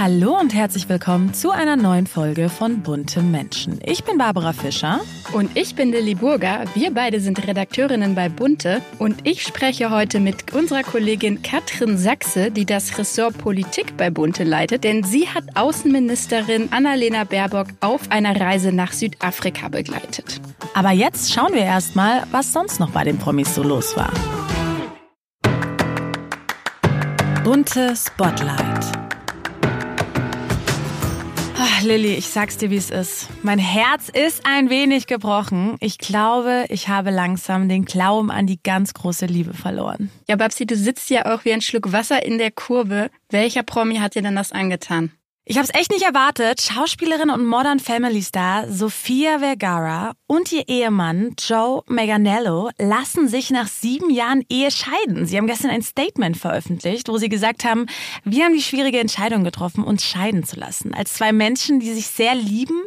Hallo und herzlich willkommen zu einer neuen Folge von Bunte Menschen. Ich bin Barbara Fischer. Und ich bin Lilly Burger. Wir beide sind Redakteurinnen bei Bunte. Und ich spreche heute mit unserer Kollegin Katrin Sachse, die das Ressort Politik bei Bunte leitet. Denn sie hat Außenministerin Annalena Baerbock auf einer Reise nach Südafrika begleitet. Aber jetzt schauen wir erstmal, was sonst noch bei den Promis so los war. Bunte Spotlight. Lilly, ich sag's dir, wie es ist. Mein Herz ist ein wenig gebrochen. Ich glaube, ich habe langsam den Glauben an die ganz große Liebe verloren. Ja, Babsi, du sitzt ja auch wie ein Schluck Wasser in der Kurve. Welcher Promi hat dir denn das angetan? Ich habe es echt nicht erwartet. Schauspielerin und Modern Family Star Sofia Vergara und ihr Ehemann Joe Meganello lassen sich nach sieben Jahren Ehe scheiden. Sie haben gestern ein Statement veröffentlicht, wo sie gesagt haben, wir haben die schwierige Entscheidung getroffen, uns scheiden zu lassen. Als zwei Menschen, die sich sehr lieben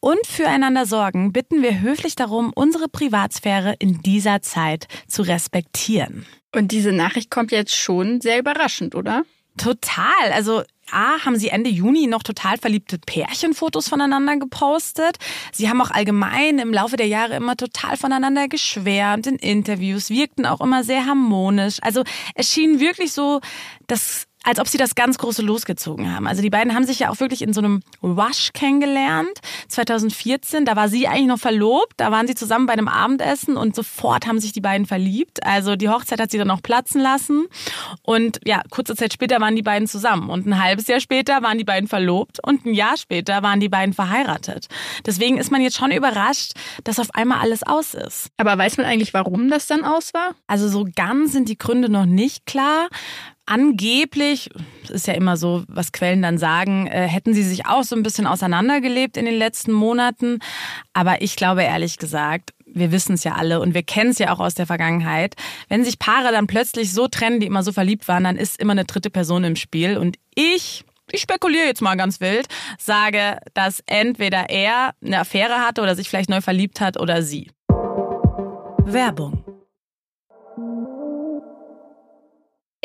und füreinander sorgen, bitten wir höflich darum, unsere Privatsphäre in dieser Zeit zu respektieren. Und diese Nachricht kommt jetzt schon sehr überraschend, oder? Total. Also A, haben sie Ende Juni noch total verliebte Pärchenfotos voneinander gepostet. Sie haben auch allgemein im Laufe der Jahre immer total voneinander geschwärmt in Interviews, wirkten auch immer sehr harmonisch. Also es schien wirklich so, dass als ob sie das ganz große losgezogen haben. Also die beiden haben sich ja auch wirklich in so einem Rush kennengelernt. 2014, da war sie eigentlich noch verlobt, da waren sie zusammen bei einem Abendessen und sofort haben sich die beiden verliebt. Also die Hochzeit hat sie dann auch platzen lassen und ja, kurze Zeit später waren die beiden zusammen und ein halbes Jahr später waren die beiden verlobt und ein Jahr später waren die beiden verheiratet. Deswegen ist man jetzt schon überrascht, dass auf einmal alles aus ist. Aber weiß man eigentlich, warum das dann aus war? Also so ganz sind die Gründe noch nicht klar angeblich, ist ja immer so, was Quellen dann sagen, äh, hätten sie sich auch so ein bisschen auseinandergelebt in den letzten Monaten. Aber ich glaube ehrlich gesagt, wir wissen es ja alle und wir kennen es ja auch aus der Vergangenheit. Wenn sich Paare dann plötzlich so trennen, die immer so verliebt waren, dann ist immer eine dritte Person im Spiel. Und ich ich spekuliere jetzt mal ganz wild, sage, dass entweder er eine Affäre hatte oder sich vielleicht neu verliebt hat oder sie. Werbung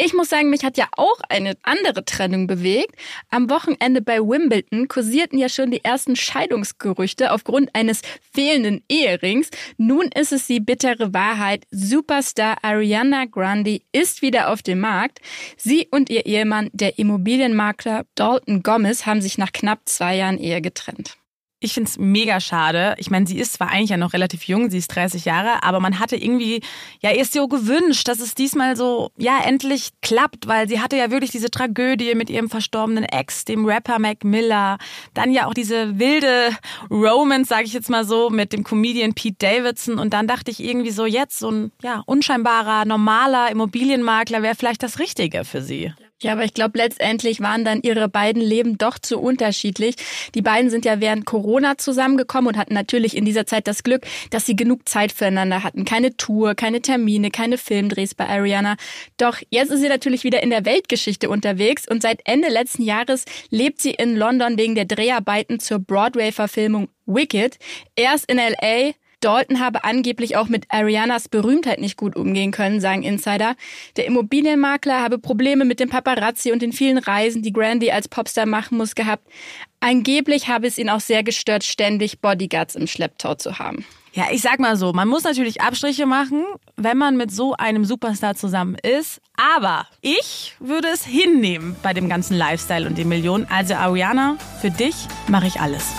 Ich muss sagen, mich hat ja auch eine andere Trennung bewegt. Am Wochenende bei Wimbledon kursierten ja schon die ersten Scheidungsgerüchte aufgrund eines fehlenden Eherings. Nun ist es die bittere Wahrheit. Superstar Ariana Grande ist wieder auf dem Markt. Sie und ihr Ehemann, der Immobilienmakler Dalton Gomez, haben sich nach knapp zwei Jahren Ehe getrennt. Ich finde es mega schade. Ich meine, sie ist zwar eigentlich ja noch relativ jung, sie ist 30 Jahre, aber man hatte irgendwie ja erst so gewünscht, dass es diesmal so ja endlich klappt, weil sie hatte ja wirklich diese Tragödie mit ihrem verstorbenen Ex, dem Rapper Mac Miller, dann ja auch diese wilde Romance, sage ich jetzt mal so, mit dem Comedian Pete Davidson und dann dachte ich irgendwie so jetzt so ein ja unscheinbarer normaler Immobilienmakler wäre vielleicht das Richtige für sie. Ja, aber ich glaube, letztendlich waren dann ihre beiden Leben doch zu unterschiedlich. Die beiden sind ja während Corona zusammengekommen und hatten natürlich in dieser Zeit das Glück, dass sie genug Zeit füreinander hatten. Keine Tour, keine Termine, keine Filmdrehs bei Ariana. Doch jetzt ist sie natürlich wieder in der Weltgeschichte unterwegs und seit Ende letzten Jahres lebt sie in London wegen der Dreharbeiten zur Broadway-Verfilmung Wicked. Erst in LA, Dalton habe angeblich auch mit Arianas Berühmtheit nicht gut umgehen können, sagen Insider. Der Immobilienmakler habe Probleme mit dem Paparazzi und den vielen Reisen, die Grandy als Popstar machen muss, gehabt. Angeblich habe es ihn auch sehr gestört, ständig Bodyguards im Schlepptau zu haben. Ja, ich sag mal so, man muss natürlich Abstriche machen, wenn man mit so einem Superstar zusammen ist. Aber ich würde es hinnehmen bei dem ganzen Lifestyle und den Millionen. Also Ariana, für dich mache ich alles.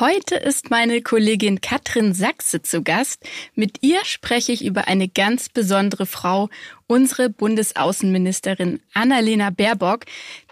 Heute ist meine Kollegin Katrin Sachse zu Gast. Mit ihr spreche ich über eine ganz besondere Frau, unsere Bundesaußenministerin Annalena Baerbock.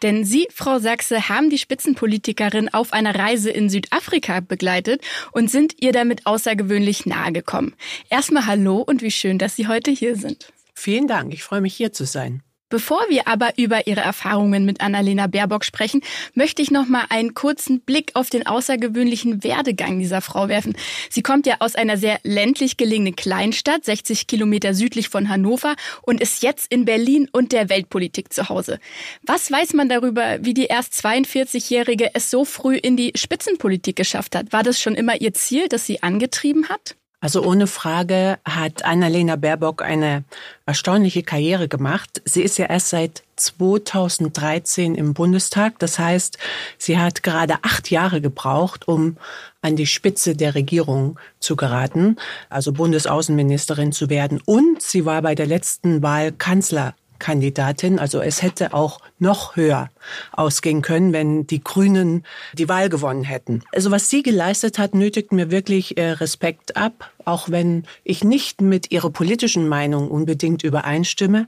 Denn Sie, Frau Sachse, haben die Spitzenpolitikerin auf einer Reise in Südafrika begleitet und sind ihr damit außergewöhnlich nahe gekommen. Erstmal hallo und wie schön, dass Sie heute hier sind. Vielen Dank, ich freue mich hier zu sein. Bevor wir aber über ihre Erfahrungen mit Annalena Baerbock sprechen, möchte ich noch mal einen kurzen Blick auf den außergewöhnlichen Werdegang dieser Frau werfen. Sie kommt ja aus einer sehr ländlich gelegenen Kleinstadt, 60 Kilometer südlich von Hannover und ist jetzt in Berlin und der Weltpolitik zu Hause. Was weiß man darüber, wie die erst 42-Jährige es so früh in die Spitzenpolitik geschafft hat? War das schon immer ihr Ziel, das sie angetrieben hat? Also ohne Frage hat Annalena Baerbock eine erstaunliche Karriere gemacht. Sie ist ja erst seit 2013 im Bundestag. Das heißt, sie hat gerade acht Jahre gebraucht, um an die Spitze der Regierung zu geraten, also Bundesaußenministerin zu werden. Und sie war bei der letzten Wahl Kanzler Kandidatin. Also es hätte auch noch höher ausgehen können, wenn die Grünen die Wahl gewonnen hätten. Also was sie geleistet hat, nötigt mir wirklich äh, Respekt ab, auch wenn ich nicht mit ihrer politischen Meinung unbedingt übereinstimme.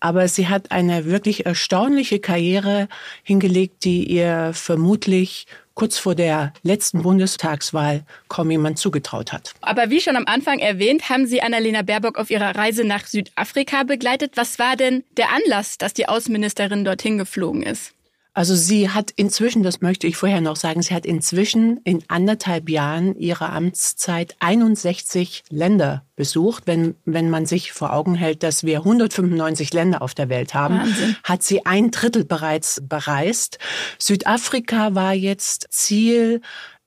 Aber sie hat eine wirklich erstaunliche Karriere hingelegt, die ihr vermutlich kurz vor der letzten Bundestagswahl kaum jemand zugetraut hat. Aber wie schon am Anfang erwähnt, haben Sie Annalena Baerbock auf ihrer Reise nach Südafrika begleitet. Was war denn der Anlass, dass die Außenministerin dorthin geflogen ist? Also sie hat inzwischen, das möchte ich vorher noch sagen, sie hat inzwischen in anderthalb Jahren ihrer Amtszeit 61 Länder besucht. Wenn, wenn man sich vor Augen hält, dass wir 195 Länder auf der Welt haben, Wahnsinn. hat sie ein Drittel bereits bereist. Südafrika war jetzt Ziel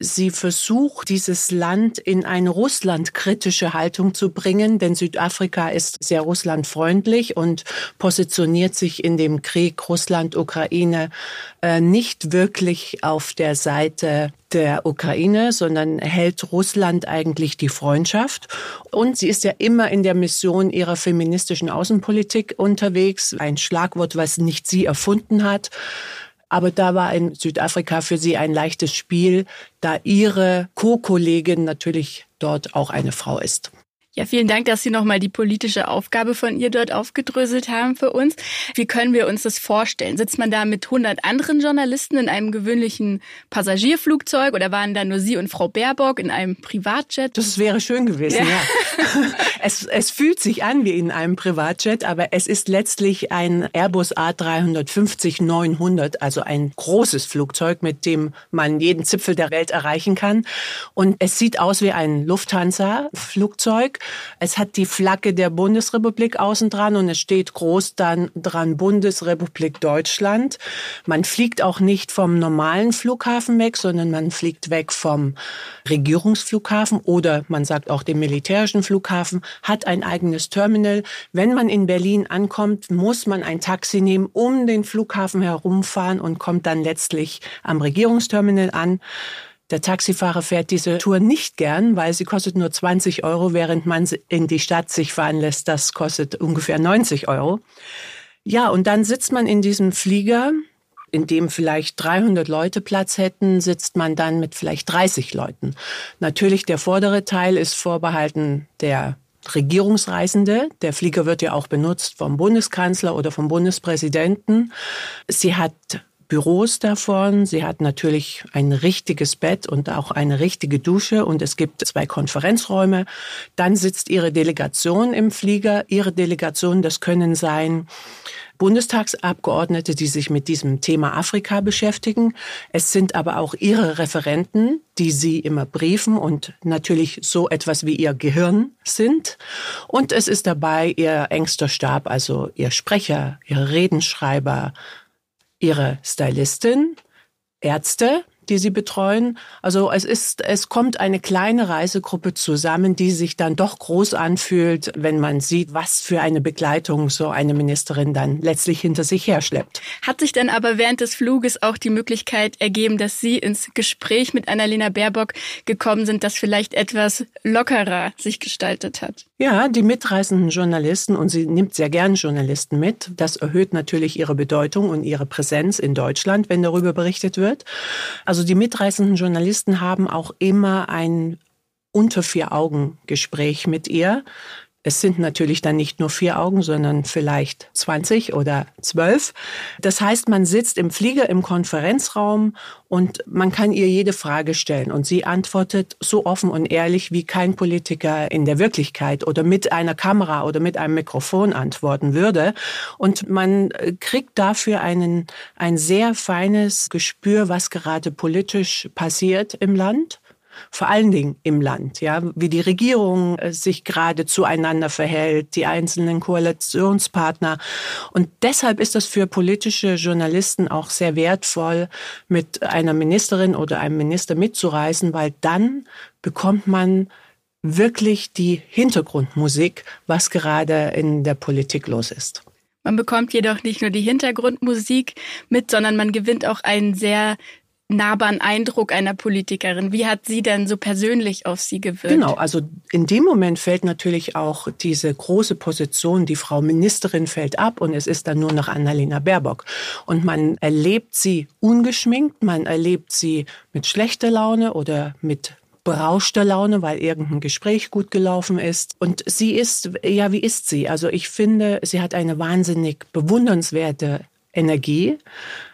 Sie versucht, dieses Land in eine russlandkritische Haltung zu bringen, denn Südafrika ist sehr russlandfreundlich und positioniert sich in dem Krieg Russland-Ukraine äh, nicht wirklich auf der Seite der Ukraine, sondern hält Russland eigentlich die Freundschaft. Und sie ist ja immer in der Mission ihrer feministischen Außenpolitik unterwegs. Ein Schlagwort, was nicht sie erfunden hat. Aber da war in Südafrika für sie ein leichtes Spiel, da ihre Co-Kollegin natürlich dort auch eine Frau ist. Ja, vielen Dank, dass Sie nochmal die politische Aufgabe von ihr dort aufgedröselt haben für uns. Wie können wir uns das vorstellen? Sitzt man da mit 100 anderen Journalisten in einem gewöhnlichen Passagierflugzeug oder waren da nur Sie und Frau Baerbock in einem Privatjet? Das wäre schön gewesen, ja. ja. es, es fühlt sich an wie in einem Privatjet, aber es ist letztlich ein Airbus A350-900, also ein großes Flugzeug, mit dem man jeden Zipfel der Welt erreichen kann. Und es sieht aus wie ein Lufthansa-Flugzeug. Es hat die Flagge der Bundesrepublik außen dran und es steht groß dann dran Bundesrepublik Deutschland. Man fliegt auch nicht vom normalen Flughafen weg, sondern man fliegt weg vom Regierungsflughafen oder man sagt auch dem militärischen Flughafen, hat ein eigenes Terminal. Wenn man in Berlin ankommt, muss man ein Taxi nehmen, um den Flughafen herumfahren und kommt dann letztlich am Regierungsterminal an. Der Taxifahrer fährt diese Tour nicht gern, weil sie kostet nur 20 Euro, während man in die Stadt sich fahren lässt. Das kostet ungefähr 90 Euro. Ja, und dann sitzt man in diesem Flieger, in dem vielleicht 300 Leute Platz hätten, sitzt man dann mit vielleicht 30 Leuten. Natürlich der vordere Teil ist vorbehalten der Regierungsreisende. Der Flieger wird ja auch benutzt vom Bundeskanzler oder vom Bundespräsidenten. Sie hat Büros davon. Sie hat natürlich ein richtiges Bett und auch eine richtige Dusche und es gibt zwei Konferenzräume. Dann sitzt ihre Delegation im Flieger. Ihre Delegation, das können sein Bundestagsabgeordnete, die sich mit diesem Thema Afrika beschäftigen. Es sind aber auch ihre Referenten, die sie immer briefen und natürlich so etwas wie ihr Gehirn sind. Und es ist dabei ihr engster Stab, also ihr Sprecher, ihr Redenschreiber, ihre Stylistin, Ärzte, die sie betreuen. Also es ist, es kommt eine kleine Reisegruppe zusammen, die sich dann doch groß anfühlt, wenn man sieht, was für eine Begleitung so eine Ministerin dann letztlich hinter sich herschleppt. Hat sich dann aber während des Fluges auch die Möglichkeit ergeben, dass Sie ins Gespräch mit Annalena Baerbock gekommen sind, das vielleicht etwas lockerer sich gestaltet hat? Ja, die mitreisenden Journalisten, und sie nimmt sehr gern Journalisten mit, das erhöht natürlich ihre Bedeutung und ihre Präsenz in Deutschland, wenn darüber berichtet wird. Also die mitreisenden Journalisten haben auch immer ein unter vier Augen Gespräch mit ihr. Es sind natürlich dann nicht nur vier Augen, sondern vielleicht 20 oder 12. Das heißt, man sitzt im Flieger im Konferenzraum und man kann ihr jede Frage stellen und sie antwortet so offen und ehrlich, wie kein Politiker in der Wirklichkeit oder mit einer Kamera oder mit einem Mikrofon antworten würde. Und man äh, kriegt dafür einen, ein sehr feines Gespür, was gerade politisch passiert im Land vor allen Dingen im Land, ja, wie die Regierung äh, sich gerade zueinander verhält, die einzelnen Koalitionspartner. Und deshalb ist das für politische Journalisten auch sehr wertvoll, mit einer Ministerin oder einem Minister mitzureisen, weil dann bekommt man wirklich die Hintergrundmusik, was gerade in der Politik los ist. Man bekommt jedoch nicht nur die Hintergrundmusik mit, sondern man gewinnt auch einen sehr nahbaren Eindruck einer Politikerin. Wie hat sie denn so persönlich auf sie gewirkt? Genau, also in dem Moment fällt natürlich auch diese große Position, die Frau Ministerin fällt ab und es ist dann nur noch Annalena Baerbock. Und man erlebt sie ungeschminkt, man erlebt sie mit schlechter Laune oder mit berauschter Laune, weil irgendein Gespräch gut gelaufen ist. Und sie ist, ja, wie ist sie? Also ich finde, sie hat eine wahnsinnig bewundernswerte Energie.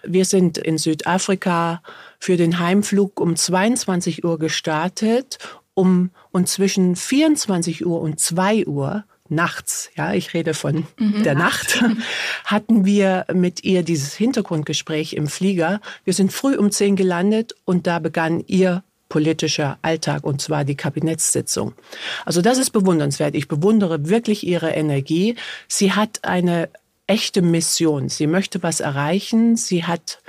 Wir sind in Südafrika für den Heimflug um 22 Uhr gestartet, um und zwischen 24 Uhr und 2 Uhr nachts, ja, ich rede von mhm. der Nacht, hatten wir mit ihr dieses Hintergrundgespräch im Flieger. Wir sind früh um 10 gelandet und da begann ihr politischer Alltag und zwar die Kabinettssitzung. Also das ist bewundernswert. Ich bewundere wirklich ihre Energie. Sie hat eine echte Mission. Sie möchte was erreichen. Sie hat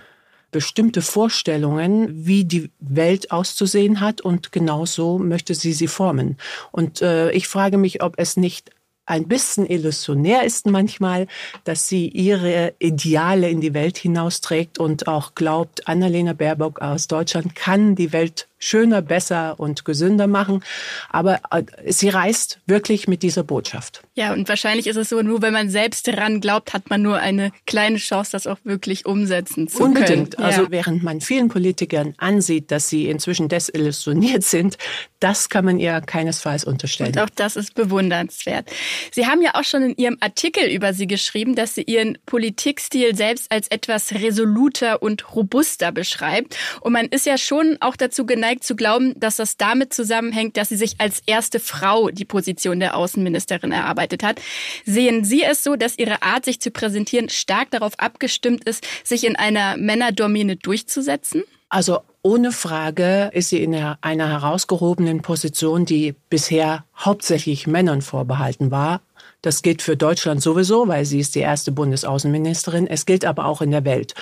bestimmte Vorstellungen, wie die Welt auszusehen hat und genau so möchte sie sie formen. Und äh, ich frage mich, ob es nicht ein bisschen illusionär ist manchmal, dass sie ihre Ideale in die Welt hinausträgt und auch glaubt, Annalena Baerbock aus Deutschland kann die Welt schöner, besser und gesünder machen. Aber äh, sie reist wirklich mit dieser Botschaft. Ja, und wahrscheinlich ist es so, nur wenn man selbst daran glaubt, hat man nur eine kleine Chance, das auch wirklich umsetzen zu Unbedingt. können. Unbedingt. Also während man vielen Politikern ansieht, dass sie inzwischen desillusioniert sind, das kann man ihr keinesfalls unterstellen. Und auch das ist bewundernswert. Sie haben ja auch schon in Ihrem Artikel über sie geschrieben, dass sie Ihren Politikstil selbst als etwas resoluter und robuster beschreibt. Und man ist ja schon auch dazu geneigt, geneigt zu glauben, dass das damit zusammenhängt, dass sie sich als erste Frau die Position der Außenministerin erarbeitet hat. Sehen Sie es so, dass Ihre Art, sich zu präsentieren, stark darauf abgestimmt ist, sich in einer Männerdomine durchzusetzen? Also ohne Frage ist sie in einer herausgehobenen Position, die bisher hauptsächlich Männern vorbehalten war. Das gilt für Deutschland sowieso, weil sie ist die erste Bundesaußenministerin. Es gilt aber auch in der Welt.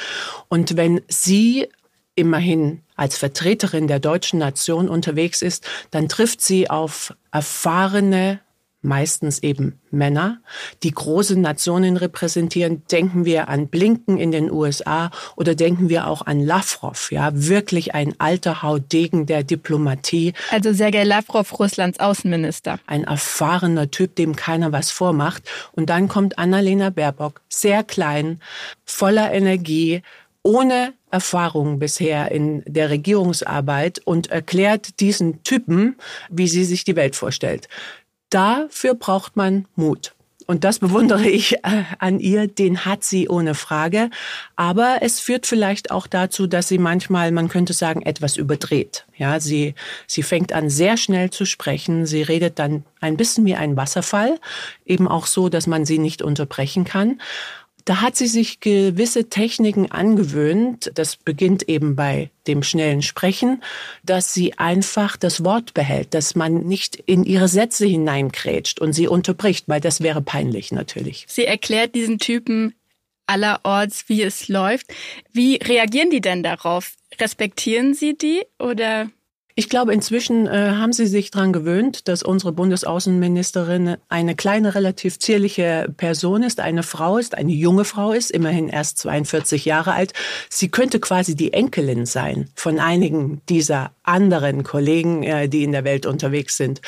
Und wenn sie immerhin als Vertreterin der deutschen Nation unterwegs ist, dann trifft sie auf erfahrene, meistens eben Männer, die große Nationen repräsentieren. Denken wir an Blinken in den USA oder denken wir auch an Lavrov, ja, wirklich ein alter Hautdegen der Diplomatie. Also Sergei Lavrov, Russlands Außenminister. Ein erfahrener Typ, dem keiner was vormacht. Und dann kommt Annalena Baerbock, sehr klein, voller Energie, ohne Erfahrung bisher in der Regierungsarbeit und erklärt diesen Typen, wie sie sich die Welt vorstellt. Dafür braucht man Mut. Und das bewundere ich äh, an ihr, den hat sie ohne Frage. Aber es führt vielleicht auch dazu, dass sie manchmal, man könnte sagen, etwas überdreht. Ja, sie, sie fängt an sehr schnell zu sprechen. Sie redet dann ein bisschen wie ein Wasserfall. Eben auch so, dass man sie nicht unterbrechen kann. Da hat sie sich gewisse Techniken angewöhnt. Das beginnt eben bei dem schnellen Sprechen, dass sie einfach das Wort behält, dass man nicht in ihre Sätze hineinkrätscht und sie unterbricht, weil das wäre peinlich natürlich. Sie erklärt diesen Typen allerorts, wie es läuft. Wie reagieren die denn darauf? Respektieren Sie die oder? Ich glaube, inzwischen äh, haben Sie sich daran gewöhnt, dass unsere Bundesaußenministerin eine kleine, relativ zierliche Person ist, eine Frau ist, eine junge Frau ist, immerhin erst 42 Jahre alt. Sie könnte quasi die Enkelin sein von einigen dieser anderen Kollegen, äh, die in der Welt unterwegs sind.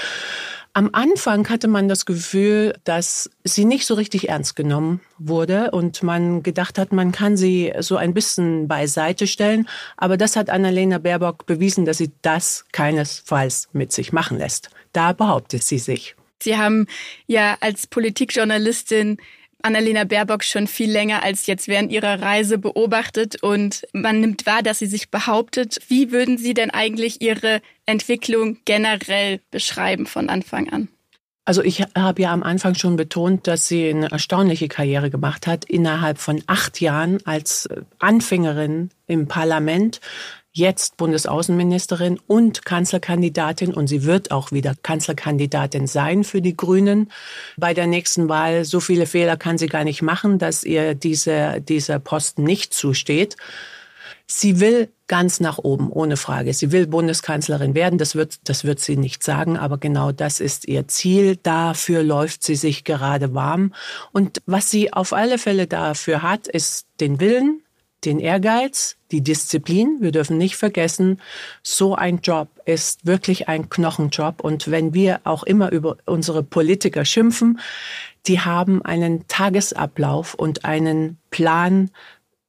Am Anfang hatte man das Gefühl, dass sie nicht so richtig ernst genommen wurde und man gedacht hat, man kann sie so ein bisschen beiseite stellen. Aber das hat Annalena Baerbock bewiesen, dass sie das keinesfalls mit sich machen lässt. Da behauptet sie sich. Sie haben ja als Politikjournalistin Annalena Baerbock schon viel länger als jetzt während ihrer Reise beobachtet und man nimmt wahr, dass sie sich behauptet. Wie würden Sie denn eigentlich Ihre Entwicklung generell beschreiben von Anfang an? Also ich habe ja am Anfang schon betont, dass sie eine erstaunliche Karriere gemacht hat. Innerhalb von acht Jahren als Anfängerin im Parlament jetzt Bundesaußenministerin und Kanzlerkandidatin und sie wird auch wieder Kanzlerkandidatin sein für die Grünen bei der nächsten Wahl. So viele Fehler kann sie gar nicht machen, dass ihr diese, dieser Posten nicht zusteht. Sie will ganz nach oben, ohne Frage. Sie will Bundeskanzlerin werden. Das wird, das wird sie nicht sagen, aber genau das ist ihr Ziel. Dafür läuft sie sich gerade warm. Und was sie auf alle Fälle dafür hat, ist den Willen, den Ehrgeiz, die Disziplin. Wir dürfen nicht vergessen, so ein Job ist wirklich ein Knochenjob. Und wenn wir auch immer über unsere Politiker schimpfen, die haben einen Tagesablauf und einen Plan,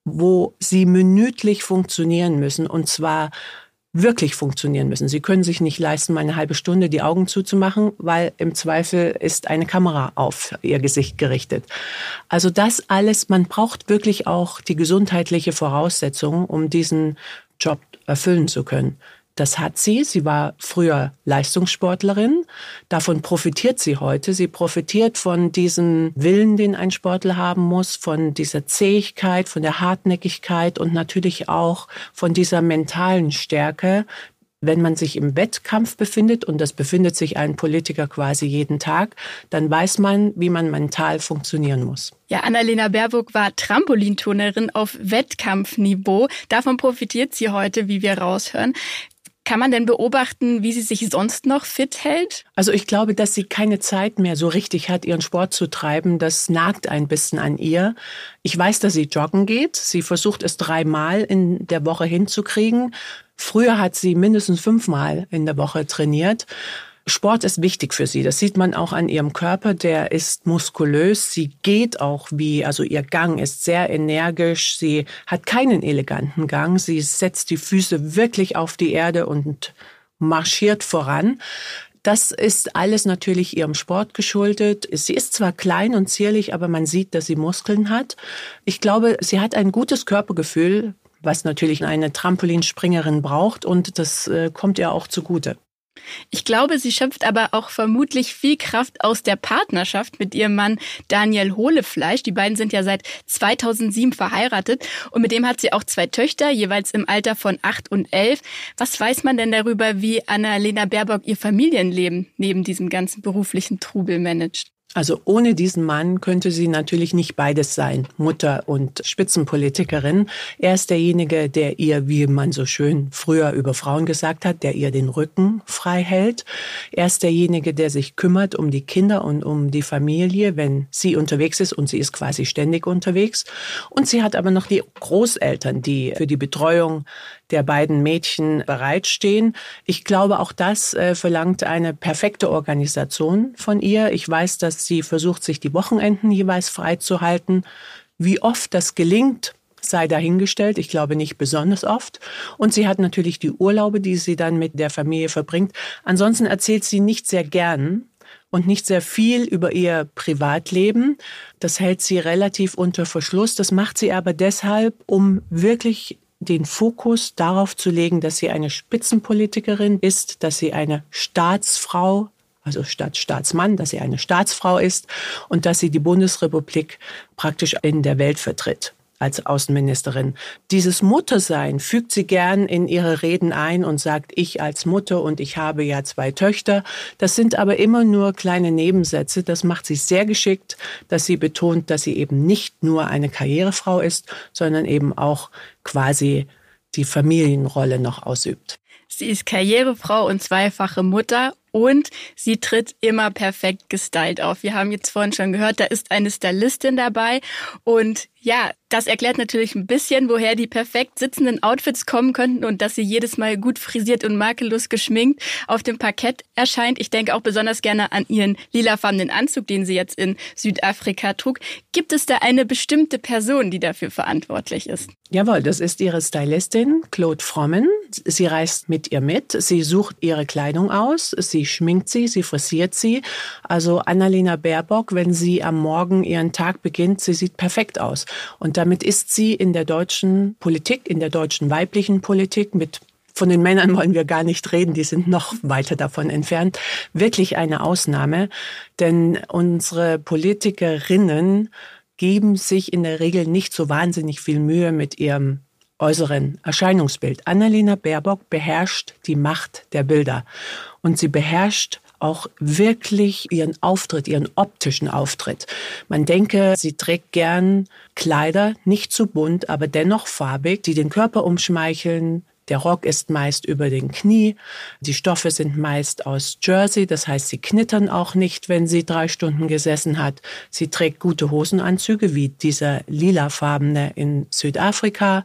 wo sie minütlich funktionieren müssen. Und zwar wirklich funktionieren müssen. Sie können sich nicht leisten, mal eine halbe Stunde die Augen zuzumachen, weil im Zweifel ist eine Kamera auf ihr Gesicht gerichtet. Also das alles, man braucht wirklich auch die gesundheitliche Voraussetzung, um diesen Job erfüllen zu können. Das hat sie. Sie war früher Leistungssportlerin. Davon profitiert sie heute. Sie profitiert von diesem Willen, den ein Sportler haben muss, von dieser Zähigkeit, von der Hartnäckigkeit und natürlich auch von dieser mentalen Stärke, wenn man sich im Wettkampf befindet, und das befindet sich ein Politiker quasi jeden Tag, dann weiß man, wie man mental funktionieren muss. Ja, Annalena Baerbock war Trampolinturnerin auf Wettkampfniveau. Davon profitiert sie heute, wie wir raushören. Kann man denn beobachten, wie sie sich sonst noch fit hält? Also ich glaube, dass sie keine Zeit mehr so richtig hat, ihren Sport zu treiben. Das nagt ein bisschen an ihr. Ich weiß, dass sie joggen geht. Sie versucht es dreimal in der Woche hinzukriegen. Früher hat sie mindestens fünfmal in der Woche trainiert. Sport ist wichtig für sie. Das sieht man auch an ihrem Körper. Der ist muskulös. Sie geht auch wie, also ihr Gang ist sehr energisch. Sie hat keinen eleganten Gang. Sie setzt die Füße wirklich auf die Erde und marschiert voran. Das ist alles natürlich ihrem Sport geschuldet. Sie ist zwar klein und zierlich, aber man sieht, dass sie Muskeln hat. Ich glaube, sie hat ein gutes Körpergefühl, was natürlich eine Trampolinspringerin braucht und das äh, kommt ihr auch zugute. Ich glaube, sie schöpft aber auch vermutlich viel Kraft aus der Partnerschaft mit ihrem Mann Daniel Hohlefleisch. Die beiden sind ja seit 2007 verheiratet und mit dem hat sie auch zwei Töchter, jeweils im Alter von acht und elf. Was weiß man denn darüber, wie Annalena Baerbock ihr Familienleben neben diesem ganzen beruflichen Trubel managt? Also ohne diesen Mann könnte sie natürlich nicht beides sein, Mutter und Spitzenpolitikerin. Er ist derjenige, der ihr, wie man so schön früher über Frauen gesagt hat, der ihr den Rücken frei hält. Er ist derjenige, der sich kümmert um die Kinder und um die Familie, wenn sie unterwegs ist und sie ist quasi ständig unterwegs. Und sie hat aber noch die Großeltern, die für die Betreuung der beiden Mädchen bereitstehen. Ich glaube, auch das äh, verlangt eine perfekte Organisation von ihr. Ich weiß, dass sie versucht, sich die Wochenenden jeweils freizuhalten. Wie oft das gelingt, sei dahingestellt. Ich glaube nicht besonders oft. Und sie hat natürlich die Urlaube, die sie dann mit der Familie verbringt. Ansonsten erzählt sie nicht sehr gern und nicht sehr viel über ihr Privatleben. Das hält sie relativ unter Verschluss. Das macht sie aber deshalb, um wirklich den Fokus darauf zu legen, dass sie eine Spitzenpolitikerin ist, dass sie eine Staatsfrau, also statt Staatsmann, dass sie eine Staatsfrau ist und dass sie die Bundesrepublik praktisch in der Welt vertritt als Außenministerin. Dieses Muttersein fügt sie gern in ihre Reden ein und sagt, ich als Mutter und ich habe ja zwei Töchter. Das sind aber immer nur kleine Nebensätze. Das macht sie sehr geschickt, dass sie betont, dass sie eben nicht nur eine Karrierefrau ist, sondern eben auch quasi die Familienrolle noch ausübt. Sie ist Karrierefrau und zweifache Mutter und sie tritt immer perfekt gestylt auf. Wir haben jetzt vorhin schon gehört, da ist eine Stylistin dabei und ja, das erklärt natürlich ein bisschen, woher die perfekt sitzenden Outfits kommen könnten und dass sie jedes Mal gut frisiert und makellos geschminkt auf dem Parkett erscheint. Ich denke auch besonders gerne an ihren lilafarbenen Anzug, den sie jetzt in Südafrika trug. Gibt es da eine bestimmte Person, die dafür verantwortlich ist? Jawohl, das ist ihre Stylistin, Claude Frommen. Sie reist mit ihr mit, sie sucht ihre Kleidung aus, sie schminkt sie, sie frisiert sie. Also Annalena Baerbock, wenn sie am Morgen ihren Tag beginnt, sie sieht perfekt aus. Und damit ist sie in der deutschen Politik, in der deutschen weiblichen Politik mit von den Männern wollen wir gar nicht reden, die sind noch weiter davon entfernt, wirklich eine Ausnahme. Denn unsere Politikerinnen geben sich in der Regel nicht so wahnsinnig viel Mühe mit ihrem äußeren Erscheinungsbild. Annalena Baerbock beherrscht die Macht der Bilder und sie beherrscht auch wirklich ihren Auftritt, ihren optischen Auftritt. Man denke, sie trägt gern Kleider, nicht zu bunt, aber dennoch farbig, die den Körper umschmeicheln, der Rock ist meist über den Knie. Die Stoffe sind meist aus Jersey, das heißt, sie knittern auch nicht, wenn sie drei Stunden gesessen hat. Sie trägt gute Hosenanzüge, wie dieser lilafarbene in Südafrika.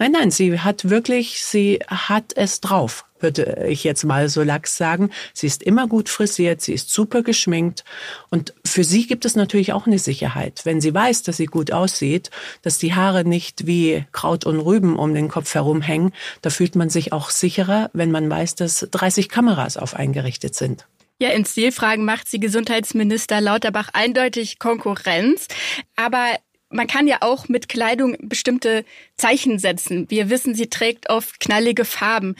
Nein, nein, sie hat wirklich, sie hat es drauf würde ich jetzt mal so lax sagen. Sie ist immer gut frisiert, sie ist super geschminkt und für sie gibt es natürlich auch eine Sicherheit. Wenn sie weiß, dass sie gut aussieht, dass die Haare nicht wie Kraut und Rüben um den Kopf herumhängen, da fühlt man sich auch sicherer, wenn man weiß, dass 30 Kameras auf eingerichtet sind. Ja, in Stilfragen macht sie Gesundheitsminister Lauterbach eindeutig Konkurrenz. Aber man kann ja auch mit Kleidung bestimmte Zeichen setzen. Wir wissen, sie trägt oft knallige Farben.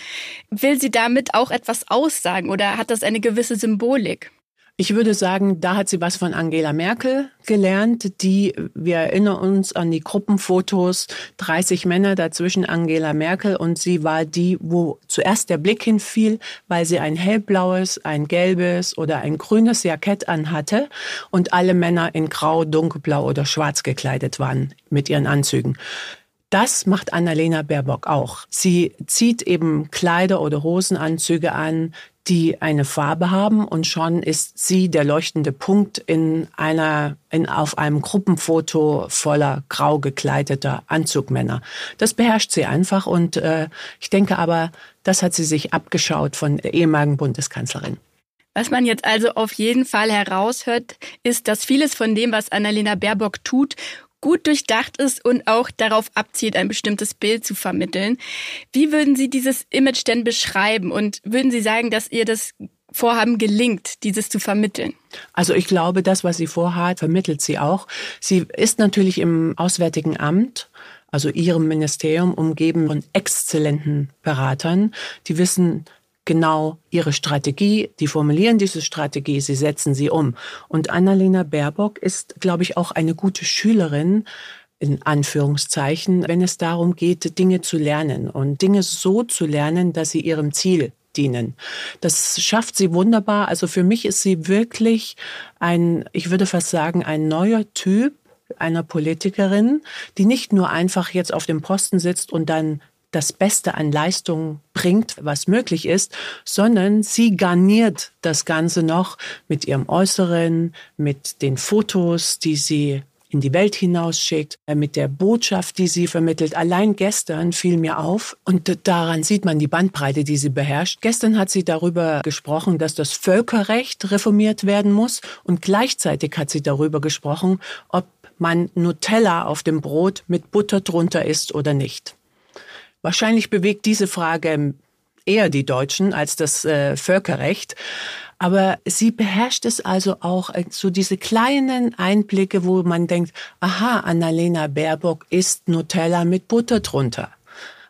Will sie damit auch etwas aussagen oder hat das eine gewisse Symbolik? Ich würde sagen, da hat sie was von Angela Merkel gelernt, die, wir erinnern uns an die Gruppenfotos, 30 Männer dazwischen Angela Merkel und sie war die, wo zuerst der Blick hinfiel, weil sie ein hellblaues, ein gelbes oder ein grünes Jackett anhatte und alle Männer in grau, dunkelblau oder schwarz gekleidet waren mit ihren Anzügen. Das macht Annalena Baerbock auch. Sie zieht eben Kleider oder Hosenanzüge an, die eine Farbe haben und schon ist sie der leuchtende Punkt in einer, in, auf einem Gruppenfoto voller grau gekleideter Anzugmänner. Das beherrscht sie einfach und äh, ich denke aber, das hat sie sich abgeschaut von der ehemaligen Bundeskanzlerin. Was man jetzt also auf jeden Fall heraushört, ist, dass vieles von dem, was Annalena Baerbock tut, gut durchdacht ist und auch darauf abzielt, ein bestimmtes Bild zu vermitteln. Wie würden Sie dieses Image denn beschreiben und würden Sie sagen, dass ihr das Vorhaben gelingt, dieses zu vermitteln? Also ich glaube, das, was sie vorhat, vermittelt sie auch. Sie ist natürlich im Auswärtigen Amt also ihrem Ministerium umgeben von exzellenten Beratern, die wissen genau ihre Strategie, die formulieren diese Strategie, sie setzen sie um. Und Annalena Baerbock ist, glaube ich, auch eine gute Schülerin, in Anführungszeichen, wenn es darum geht, Dinge zu lernen und Dinge so zu lernen, dass sie ihrem Ziel dienen. Das schafft sie wunderbar. Also für mich ist sie wirklich ein, ich würde fast sagen, ein neuer Typ einer Politikerin, die nicht nur einfach jetzt auf dem Posten sitzt und dann das Beste an Leistung bringt, was möglich ist, sondern sie garniert das Ganze noch mit ihrem Äußeren, mit den Fotos, die sie in die Welt hinausschickt, äh, mit der Botschaft, die sie vermittelt. Allein gestern fiel mir auf, und daran sieht man die Bandbreite, die sie beherrscht. Gestern hat sie darüber gesprochen, dass das Völkerrecht reformiert werden muss und gleichzeitig hat sie darüber gesprochen, ob man Nutella auf dem Brot mit Butter drunter isst oder nicht. Wahrscheinlich bewegt diese Frage eher die Deutschen als das äh, Völkerrecht. Aber sie beherrscht es also auch äh, so diese kleinen Einblicke, wo man denkt, aha, Annalena Baerbock isst Nutella mit Butter drunter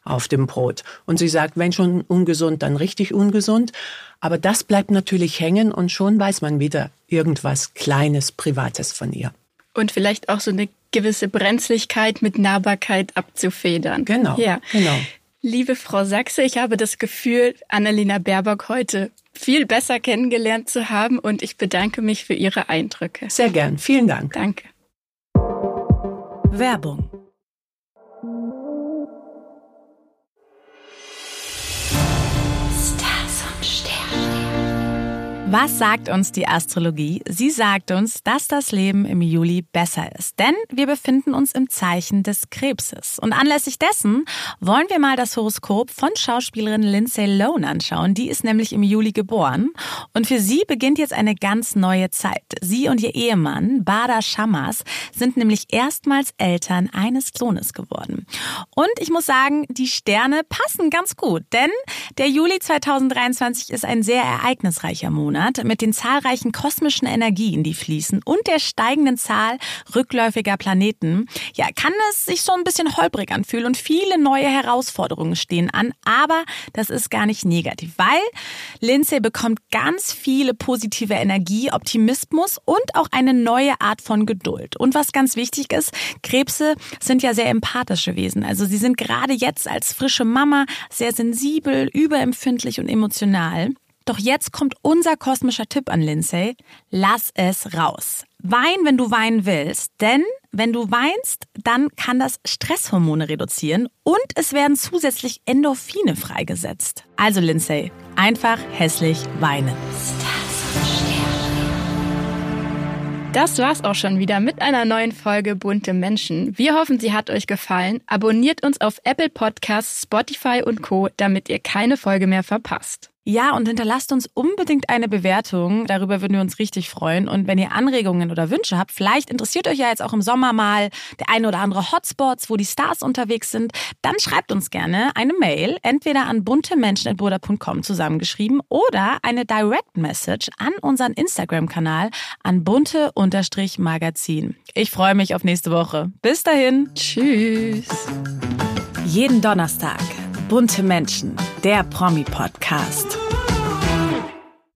auf dem Brot. Und sie sagt, wenn schon ungesund, dann richtig ungesund. Aber das bleibt natürlich hängen und schon weiß man wieder irgendwas Kleines, Privates von ihr. Und vielleicht auch so eine gewisse Brenzligkeit mit Nahbarkeit abzufedern. Genau. Ja. genau. Liebe Frau Sachse, ich habe das Gefühl, Annalena Baerbock heute viel besser kennengelernt zu haben und ich bedanke mich für Ihre Eindrücke. Sehr gern. Vielen Dank. Danke. Werbung Was sagt uns die Astrologie? Sie sagt uns, dass das Leben im Juli besser ist, denn wir befinden uns im Zeichen des Krebses. Und anlässlich dessen wollen wir mal das Horoskop von Schauspielerin Lindsay Lohan anschauen. Die ist nämlich im Juli geboren und für sie beginnt jetzt eine ganz neue Zeit. Sie und ihr Ehemann Bada Shamas sind nämlich erstmals Eltern eines Sohnes geworden. Und ich muss sagen, die Sterne passen ganz gut, denn der Juli 2023 ist ein sehr ereignisreicher Monat. Monat mit den zahlreichen kosmischen Energien, die fließen und der steigenden Zahl rückläufiger Planeten, ja, kann es sich so ein bisschen holprig anfühlen und viele neue Herausforderungen stehen an. Aber das ist gar nicht negativ, weil Lindsay bekommt ganz viele positive Energie, Optimismus und auch eine neue Art von Geduld. Und was ganz wichtig ist, Krebse sind ja sehr empathische Wesen. Also sie sind gerade jetzt als frische Mama sehr sensibel, überempfindlich und emotional. Doch jetzt kommt unser kosmischer Tipp an Lindsay. Lass es raus. Wein, wenn du weinen willst, denn wenn du weinst, dann kann das Stresshormone reduzieren und es werden zusätzlich Endorphine freigesetzt. Also Lindsay, einfach hässlich weinen. Das war's auch schon wieder mit einer neuen Folge Bunte Menschen. Wir hoffen, sie hat euch gefallen. Abonniert uns auf Apple Podcasts, Spotify und Co., damit ihr keine Folge mehr verpasst. Ja, und hinterlasst uns unbedingt eine Bewertung. Darüber würden wir uns richtig freuen. Und wenn ihr Anregungen oder Wünsche habt, vielleicht interessiert euch ja jetzt auch im Sommer mal der eine oder andere Hotspots, wo die Stars unterwegs sind, dann schreibt uns gerne eine Mail, entweder an buntemenschen.burda.com zusammengeschrieben oder eine Direct Message an unseren Instagram-Kanal an bunte-magazin. Ich freue mich auf nächste Woche. Bis dahin. Tschüss. Jeden Donnerstag Bunte Menschen, der Promi-Podcast.